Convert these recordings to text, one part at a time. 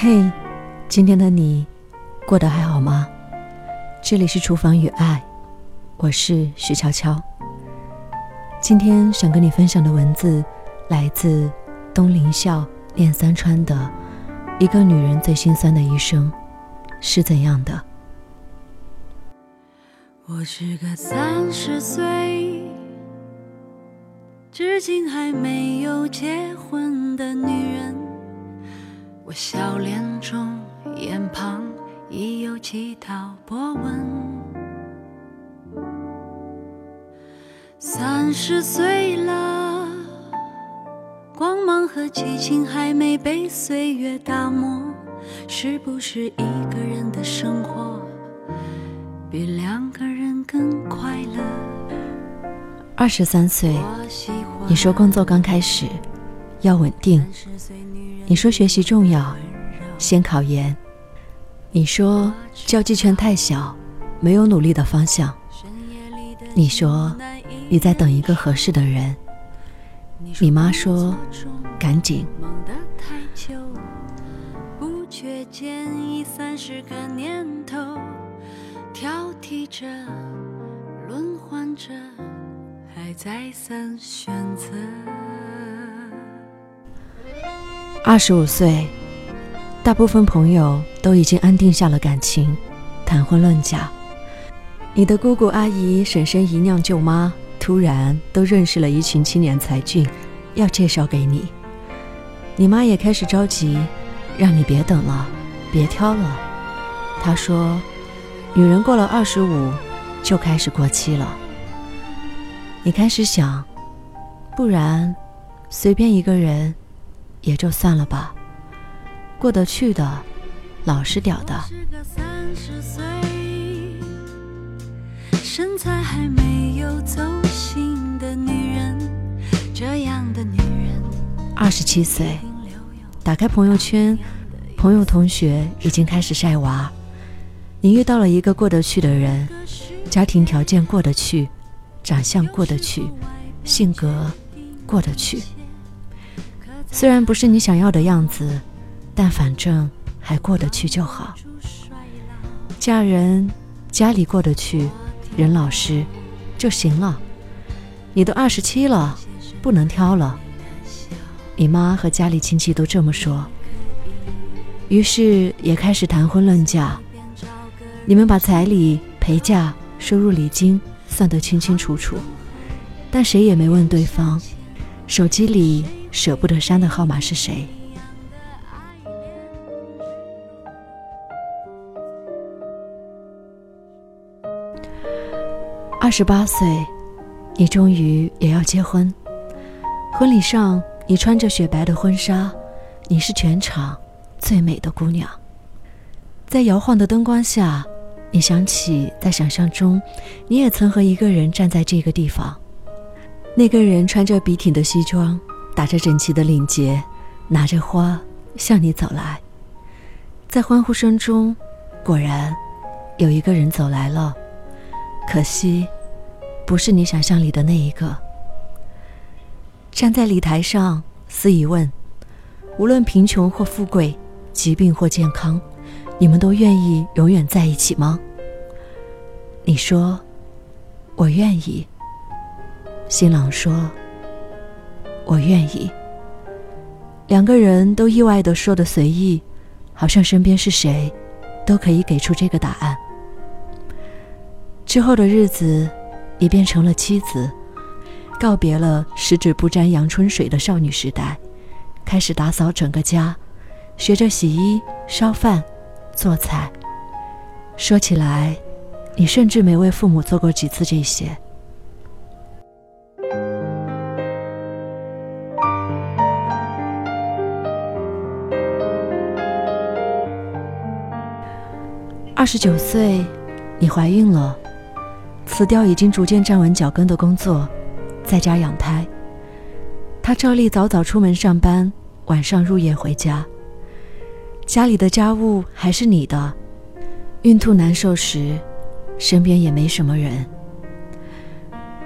嘿，今天的你过得还好吗？这里是厨房与爱，我是徐悄悄。今天想跟你分享的文字来自东林笑练三川的《一个女人最心酸的一生是怎样的》。我是个三十岁，至今还没有结婚的女。我笑脸中，眼旁已有几道波纹。三十岁了，光芒和激情还没被岁月打磨，是不是一个人的生活比两个人更快乐？二十三岁，你说工作刚开始，要稳定。你说学习重要，先考研。你说交际圈太小，没有努力的方向。你说你在等一个合适的人。你妈说赶紧。还再三选择。二十五岁，大部分朋友都已经安定下了感情，谈婚论嫁。你的姑姑、阿姨、婶婶、姨娘、舅妈突然都认识了一群青年才俊，要介绍给你。你妈也开始着急，让你别等了，别挑了。她说：“女人过了二十五，就开始过期了。”你开始想，不然，随便一个人。也就算了吧，过得去的，老实点的。身材还没有走形的女人，这样的女人。二十七岁，打开朋友圈，朋友同学已经开始晒娃。你遇到了一个过得去的人，家庭条件过得去，长相过得去，性格过得去。虽然不是你想要的样子，但反正还过得去就好。嫁人，家里过得去，人老实就行了。你都二十七了，不能挑了。你妈和家里亲戚都这么说，于是也开始谈婚论嫁。你们把彩礼、陪嫁、收入礼金算得清清楚楚，但谁也没问对方，手机里。舍不得删的号码是谁？二十八岁，你终于也要结婚。婚礼上，你穿着雪白的婚纱，你是全场最美的姑娘。在摇晃的灯光下，你想起在想象中，你也曾和一个人站在这个地方。那个人穿着笔挺的西装。打着整齐的领结，拿着花向你走来，在欢呼声中，果然有一个人走来了，可惜不是你想象里的那一个。站在礼台上，司仪问：“无论贫穷或富贵，疾病或健康，你们都愿意永远在一起吗？”你说：“我愿意。”新郎说。我愿意。两个人都意外的说的随意，好像身边是谁，都可以给出这个答案。之后的日子，你变成了妻子，告别了十指不沾阳春水的少女时代，开始打扫整个家，学着洗衣、烧饭、做菜。说起来，你甚至没为父母做过几次这些。二十九岁，你怀孕了，辞掉已经逐渐站稳脚跟的工作，在家养胎。他照例早早出门上班，晚上入夜回家。家里的家务还是你的。孕吐难受时，身边也没什么人。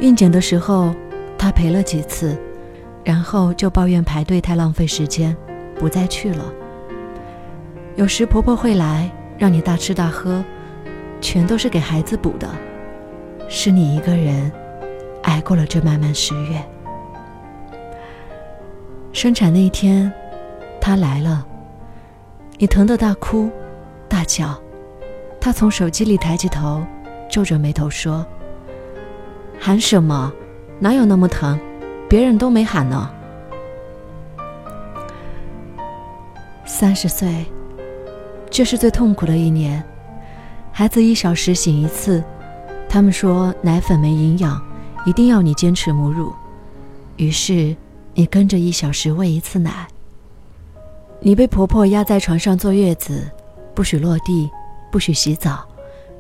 孕检的时候，他陪了几次，然后就抱怨排队太浪费时间，不再去了。有时婆婆会来，让你大吃大喝，全都是给孩子补的，是你一个人挨过了这漫漫十月。生产那一天，他来了，你疼得大哭大叫，他从手机里抬起头，皱着眉头说：“喊什么？哪有那么疼？别人都没喊呢。”三十岁，这是最痛苦的一年。孩子一小时醒一次，他们说奶粉没营养，一定要你坚持母乳。于是。你跟着一小时喂一次奶。你被婆婆压在床上坐月子，不许落地，不许洗澡，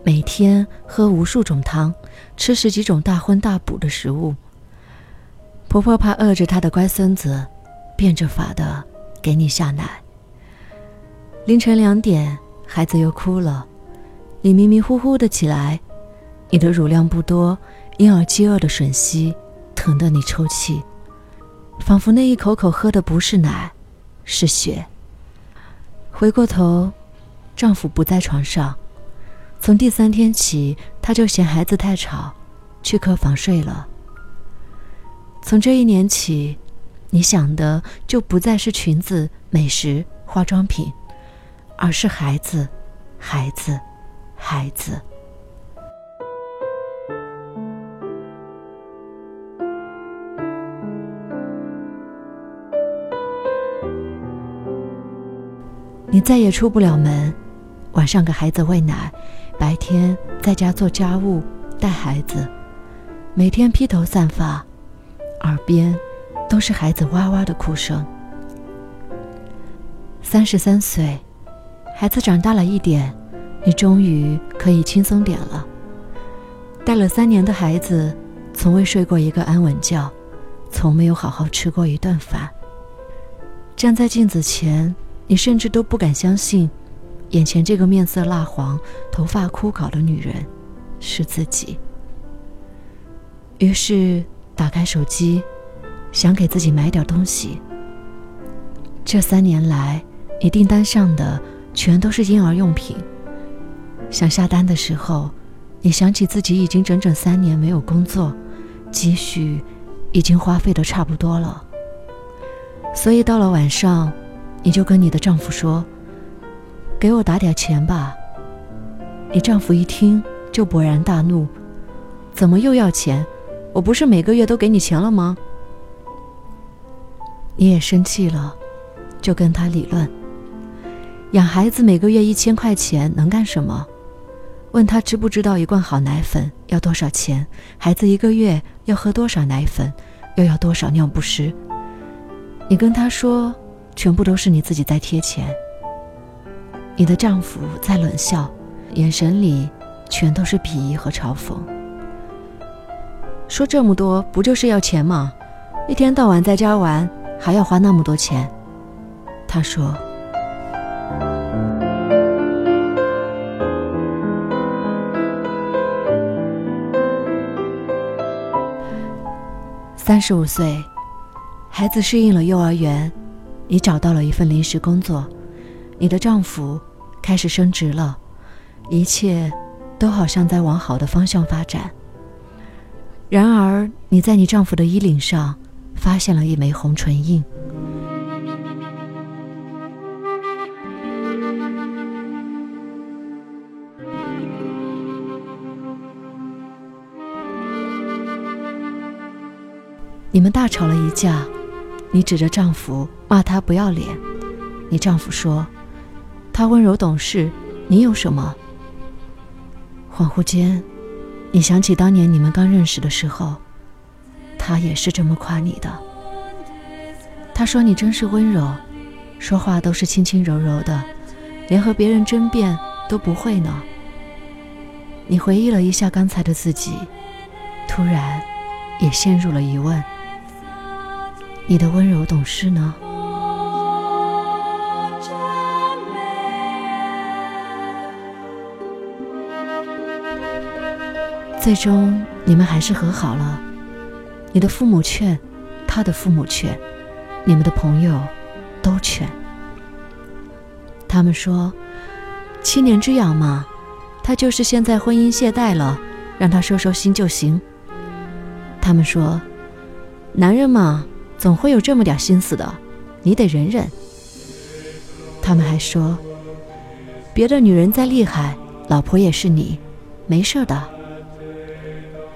每天喝无数种汤，吃十几种大荤大补的食物。婆婆怕饿着她的乖孙子，变着法的给你下奶。凌晨两点，孩子又哭了，你迷迷糊糊的起来，你的乳量不多，婴儿饥饿的吮吸，疼得你抽泣。仿佛那一口口喝的不是奶，是血。回过头，丈夫不在床上。从第三天起，他就嫌孩子太吵，去客房睡了。从这一年起，你想的就不再是裙子、美食、化妆品，而是孩子，孩子，孩子。你再也出不了门，晚上给孩子喂奶，白天在家做家务、带孩子，每天披头散发，耳边都是孩子哇哇的哭声。三十三岁，孩子长大了一点，你终于可以轻松点了。带了三年的孩子，从未睡过一个安稳觉，从没有好好吃过一顿饭。站在镜子前。你甚至都不敢相信，眼前这个面色蜡黄、头发枯槁的女人，是自己。于是打开手机，想给自己买点东西。这三年来，你订单上的全都是婴儿用品。想下单的时候，你想起自己已经整整三年没有工作，积蓄已经花费的差不多了。所以到了晚上。你就跟你的丈夫说：“给我打点钱吧。”你丈夫一听就勃然大怒：“怎么又要钱？我不是每个月都给你钱了吗？”你也生气了，就跟他理论：“养孩子每个月一千块钱能干什么？”问他知不知道一罐好奶粉要多少钱？孩子一个月要喝多少奶粉？又要多少尿不湿？你跟他说。全部都是你自己在贴钱。你的丈夫在冷笑，眼神里全都是鄙夷和嘲讽。说这么多不就是要钱吗？一天到晚在家玩，还要花那么多钱。他说。三十五岁，孩子适应了幼儿园。你找到了一份临时工作，你的丈夫开始升职了，一切都好像在往好的方向发展。然而，你在你丈夫的衣领上发现了一枚红唇印。你们大吵了一架。你指着丈夫骂他不要脸，你丈夫说：“他温柔懂事，你有什么？”恍惚间，你想起当年你们刚认识的时候，他也是这么夸你的。他说你真是温柔，说话都是轻轻柔柔的，连和别人争辩都不会呢。你回忆了一下刚才的自己，突然也陷入了疑问。你的温柔懂事呢？最终你们还是和好了。你的父母劝，他的父母劝，你们的朋友都劝。他们说：“七年之痒嘛，他就是现在婚姻懈怠了，让他收收心就行。”他们说：“男人嘛，总会有这么点心思的，你得忍忍。”他们还说：“别的女人再厉害，老婆也是你，没事的。”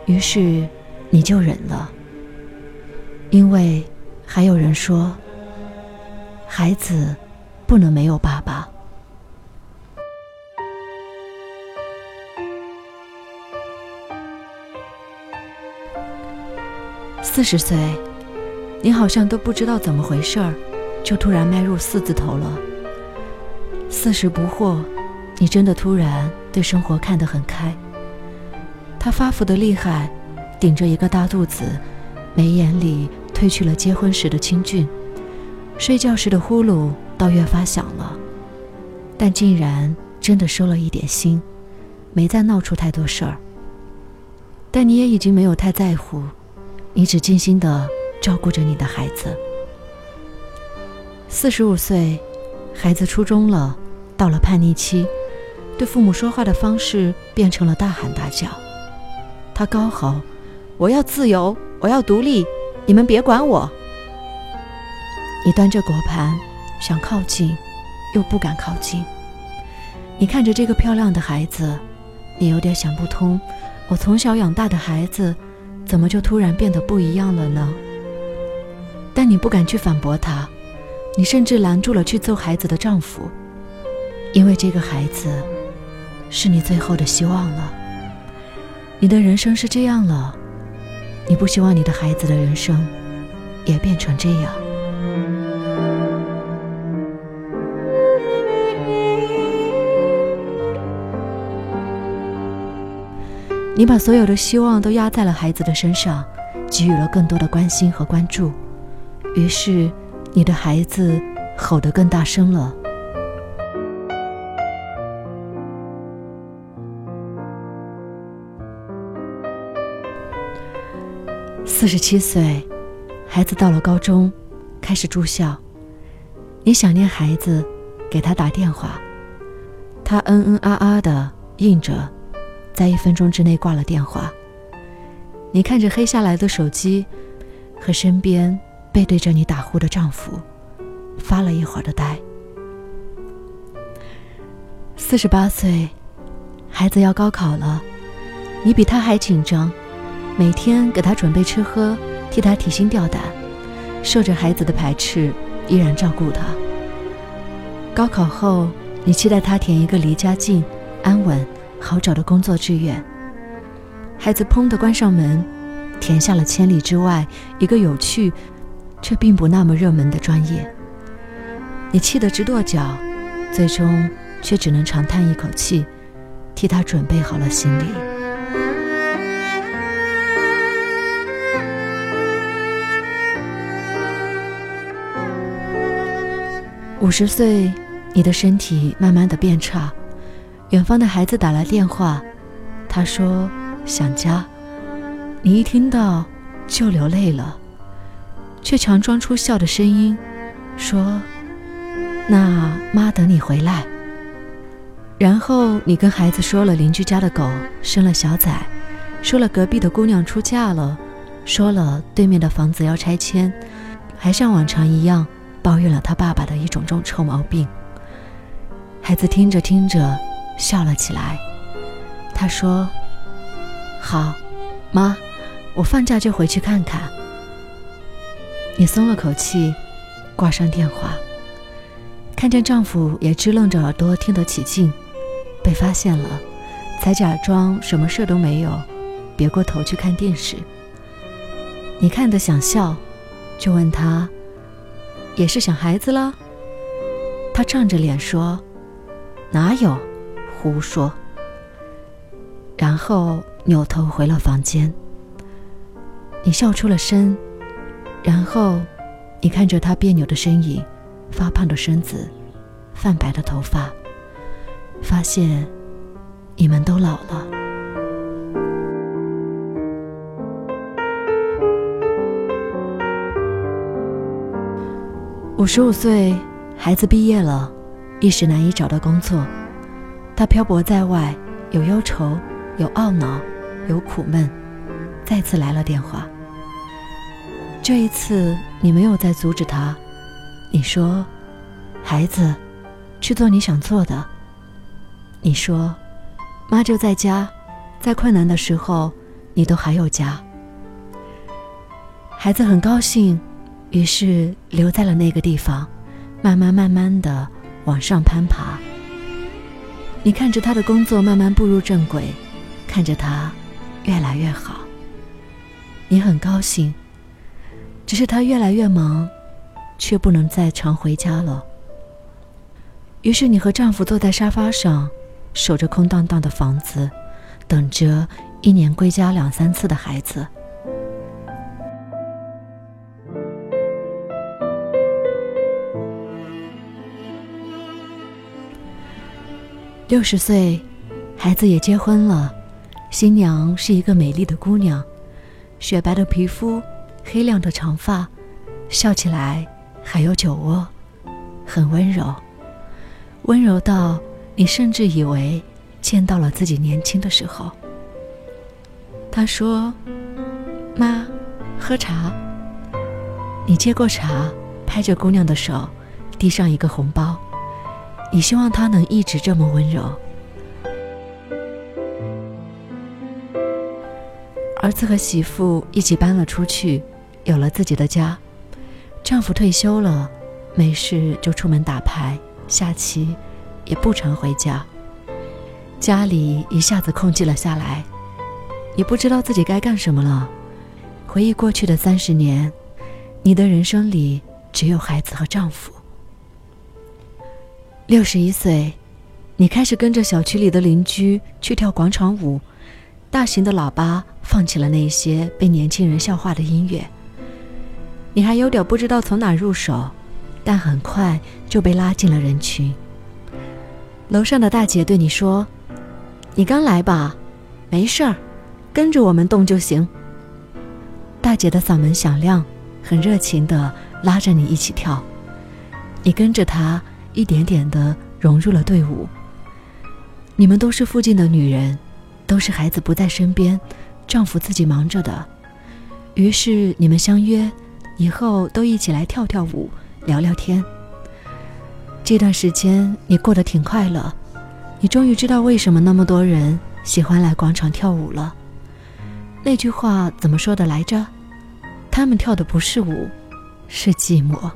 于是你就忍了，因为还有人说，孩子不能没有爸爸。四十岁，你好像都不知道怎么回事儿，就突然迈入四字头了。四十不惑，你真的突然对生活看得很开。他发福的厉害，顶着一个大肚子，眉眼里褪去了结婚时的清俊，睡觉时的呼噜倒越发响了，但竟然真的收了一点心，没再闹出太多事儿。但你也已经没有太在乎，你只尽心的照顾着你的孩子。四十五岁，孩子初中了，到了叛逆期，对父母说话的方式变成了大喊大叫。他高吼：“我要自由，我要独立，你们别管我。”你端着果盘想靠近，又不敢靠近。你看着这个漂亮的孩子，你有点想不通：我从小养大的孩子，怎么就突然变得不一样了呢？但你不敢去反驳他，你甚至拦住了去揍孩子的丈夫，因为这个孩子是你最后的希望了。你的人生是这样了，你不希望你的孩子的人生也变成这样。你把所有的希望都压在了孩子的身上，给予了更多的关心和关注，于是你的孩子吼得更大声了。四十七岁，孩子到了高中，开始住校。你想念孩子，给他打电话，他嗯嗯啊啊的应着，在一分钟之内挂了电话。你看着黑下来的手机，和身边背对着你打呼的丈夫，发了一会儿的呆。四十八岁，孩子要高考了，你比他还紧张。每天给他准备吃喝，替他提心吊胆，受着孩子的排斥，依然照顾他。高考后，你期待他填一个离家近、安稳、好找的工作志愿。孩子砰的关上门，填下了千里之外一个有趣，却并不那么热门的专业。你气得直跺脚，最终却只能长叹一口气，替他准备好了行李。五十岁，你的身体慢慢的变差。远方的孩子打来电话，他说想家。你一听到就流泪了，却强装出笑的声音，说：“那妈等你回来。”然后你跟孩子说了邻居家的狗生了小崽，说了隔壁的姑娘出嫁了，说了对面的房子要拆迁，还像往常一样。抱怨了他爸爸的一种种臭毛病。孩子听着听着笑了起来。他说：“好，妈，我放假就回去看看。”你松了口气，挂上电话，看见丈夫也支棱着耳朵听得起劲，被发现了，才假装什么事都没有，别过头去看电视。你看得想笑，就问他。也是想孩子了，他涨着脸说：“哪有，胡说。”然后扭头回了房间。你笑出了声，然后你看着他别扭的身影、发胖的身子、泛白的头发，发现你们都老了。五十五岁，孩子毕业了，一时难以找到工作。他漂泊在外，有忧愁，有懊恼，有苦闷，再次来了电话。这一次，你没有再阻止他，你说：“孩子，去做你想做的。”你说：“妈就在家，在困难的时候，你都还有家。”孩子很高兴，于是留在了那个地方，慢慢慢慢的往上攀爬。你看着他的工作慢慢步入正轨，看着他越来越好，你很高兴。只是他越来越忙，却不能再常回家了。于是你和丈夫坐在沙发上，守着空荡荡的房子，等着一年归家两三次的孩子。六十岁，孩子也结婚了，新娘是一个美丽的姑娘，雪白的皮肤。黑亮的长发，笑起来还有酒窝，很温柔，温柔到你甚至以为见到了自己年轻的时候。他说：“妈，喝茶。”你接过茶，拍着姑娘的手，递上一个红包。你希望她能一直这么温柔。儿子和媳妇一起搬了出去。有了自己的家，丈夫退休了，没事就出门打牌、下棋，也不常回家。家里一下子空寂了下来，你不知道自己该干什么了。回忆过去的三十年，你的人生里只有孩子和丈夫。六十一岁，你开始跟着小区里的邻居去跳广场舞，大型的喇叭放起了那些被年轻人笑话的音乐。你还有点不知道从哪入手，但很快就被拉进了人群。楼上的大姐对你说：“你刚来吧，没事儿，跟着我们动就行。”大姐的嗓门响亮，很热情地拉着你一起跳。你跟着她一点点地融入了队伍。你们都是附近的女人，都是孩子不在身边，丈夫自己忙着的。于是你们相约。以后都一起来跳跳舞，聊聊天。这段时间你过得挺快乐，你终于知道为什么那么多人喜欢来广场跳舞了。那句话怎么说的来着？他们跳的不是舞，是寂寞。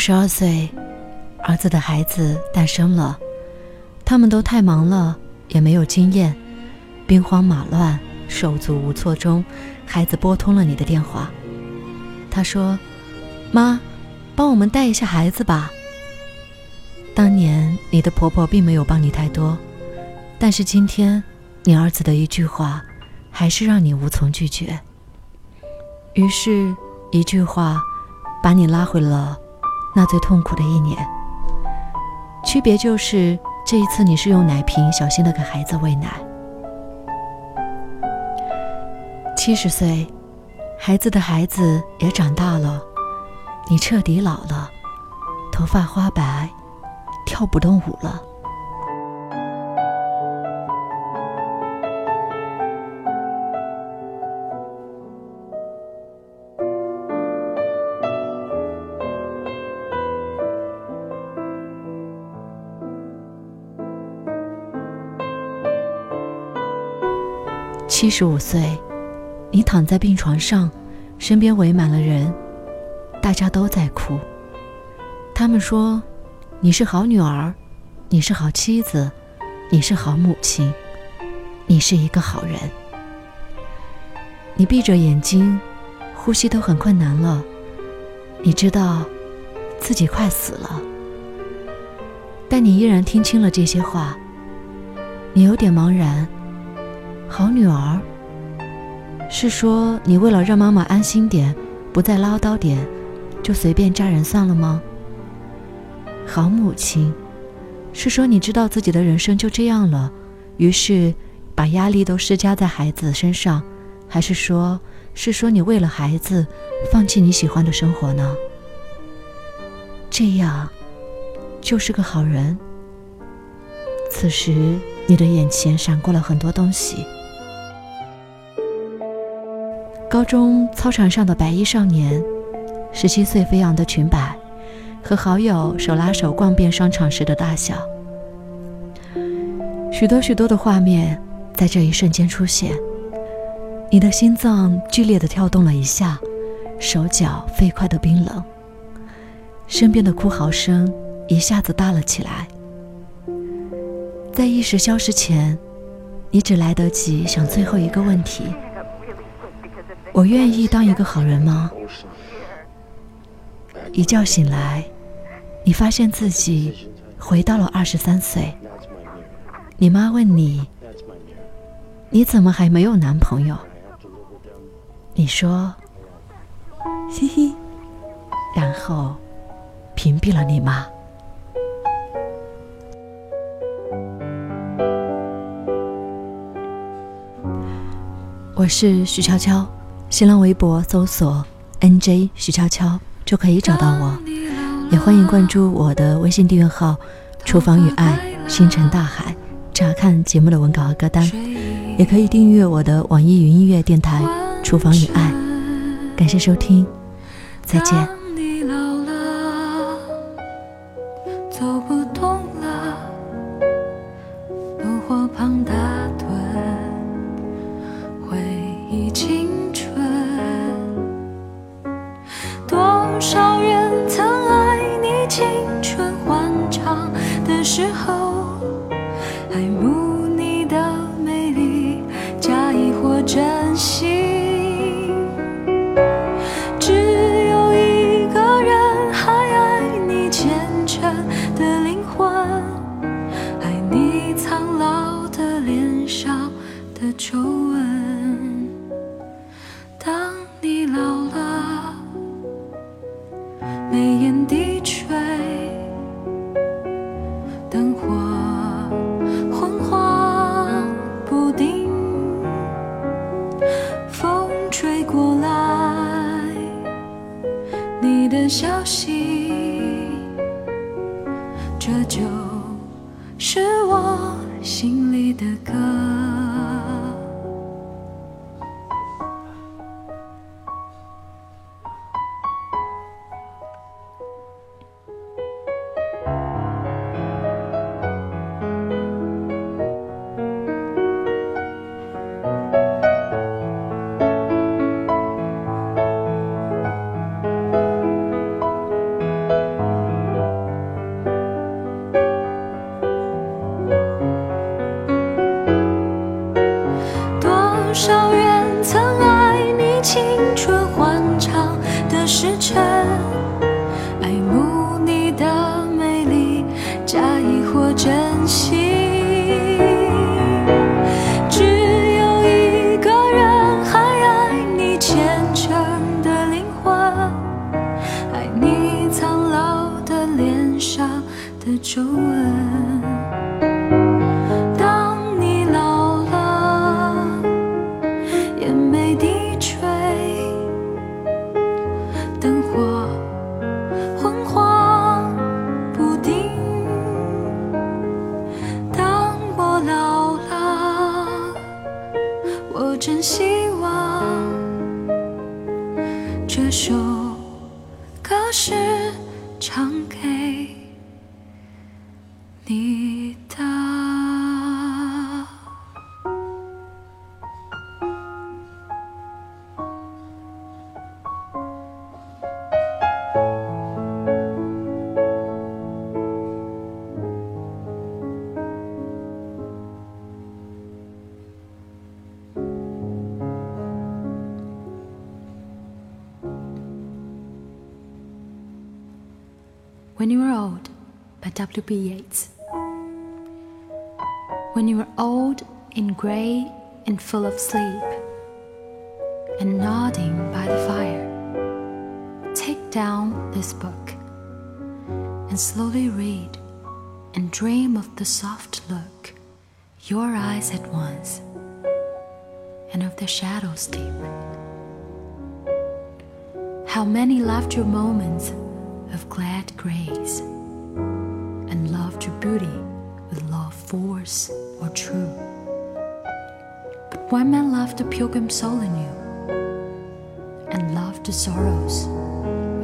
十二岁，儿子的孩子诞生了，他们都太忙了，也没有经验，兵荒马乱、手足无措中，孩子拨通了你的电话。他说：“妈，帮我们带一下孩子吧。”当年你的婆婆并没有帮你太多，但是今天，你儿子的一句话，还是让你无从拒绝。于是，一句话，把你拉回了。那最痛苦的一年，区别就是这一次你是用奶瓶小心的给孩子喂奶。七十岁，孩子的孩子也长大了，你彻底老了，头发花白，跳不动舞了。七十五岁，你躺在病床上，身边围满了人，大家都在哭。他们说：“你是好女儿，你是好妻子，你是好母亲，你是一个好人。”你闭着眼睛，呼吸都很困难了，你知道自己快死了，但你依然听清了这些话，你有点茫然。好女儿，是说你为了让妈妈安心点，不再唠叨点，就随便嫁人算了吗？好母亲，是说你知道自己的人生就这样了，于是把压力都施加在孩子身上，还是说，是说你为了孩子放弃你喜欢的生活呢？这样就是个好人。此时，你的眼前闪过了很多东西。高中操场上的白衣少年，十七岁飞扬的裙摆，和好友手拉手逛遍商场时的大小，许多许多的画面在这一瞬间出现。你的心脏剧烈的跳动了一下，手脚飞快的冰冷，身边的哭嚎声一下子大了起来。在意识消失前，你只来得及想最后一个问题：我愿意当一个好人吗？一觉醒来，你发现自己回到了二十三岁。你妈问你：“你怎么还没有男朋友？”你说：“嘻嘻。”然后屏蔽了你妈。我是徐悄悄，新浪微博搜索 “nj 徐悄悄”就可以找到我，也欢迎关注我的微信订阅号“厨房与爱星辰大海”，查看节目的文稿和歌单，也可以订阅我的网易云音乐电台“厨房与爱”。感谢收听，再见。我心里的歌。When you are old, by W.B. Yeats. When you are old and grey and full of sleep, and nodding by the fire, take down this book and slowly read and dream of the soft look your eyes at once, and of the shadows deep. How many laughter moments of glad grace, and loved your beauty with love force or true. But one man loved the pilgrim soul in you, and loved the sorrows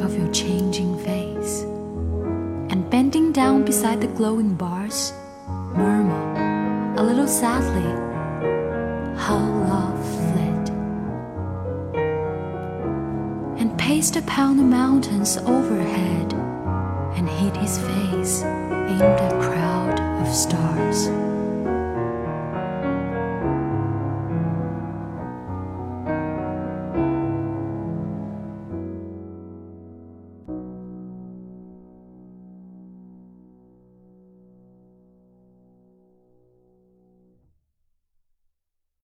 of your changing face, and bending down beside the glowing bars, murmur a little sadly how paced upon the mountains overhead, and hid his face in the crowd of stars.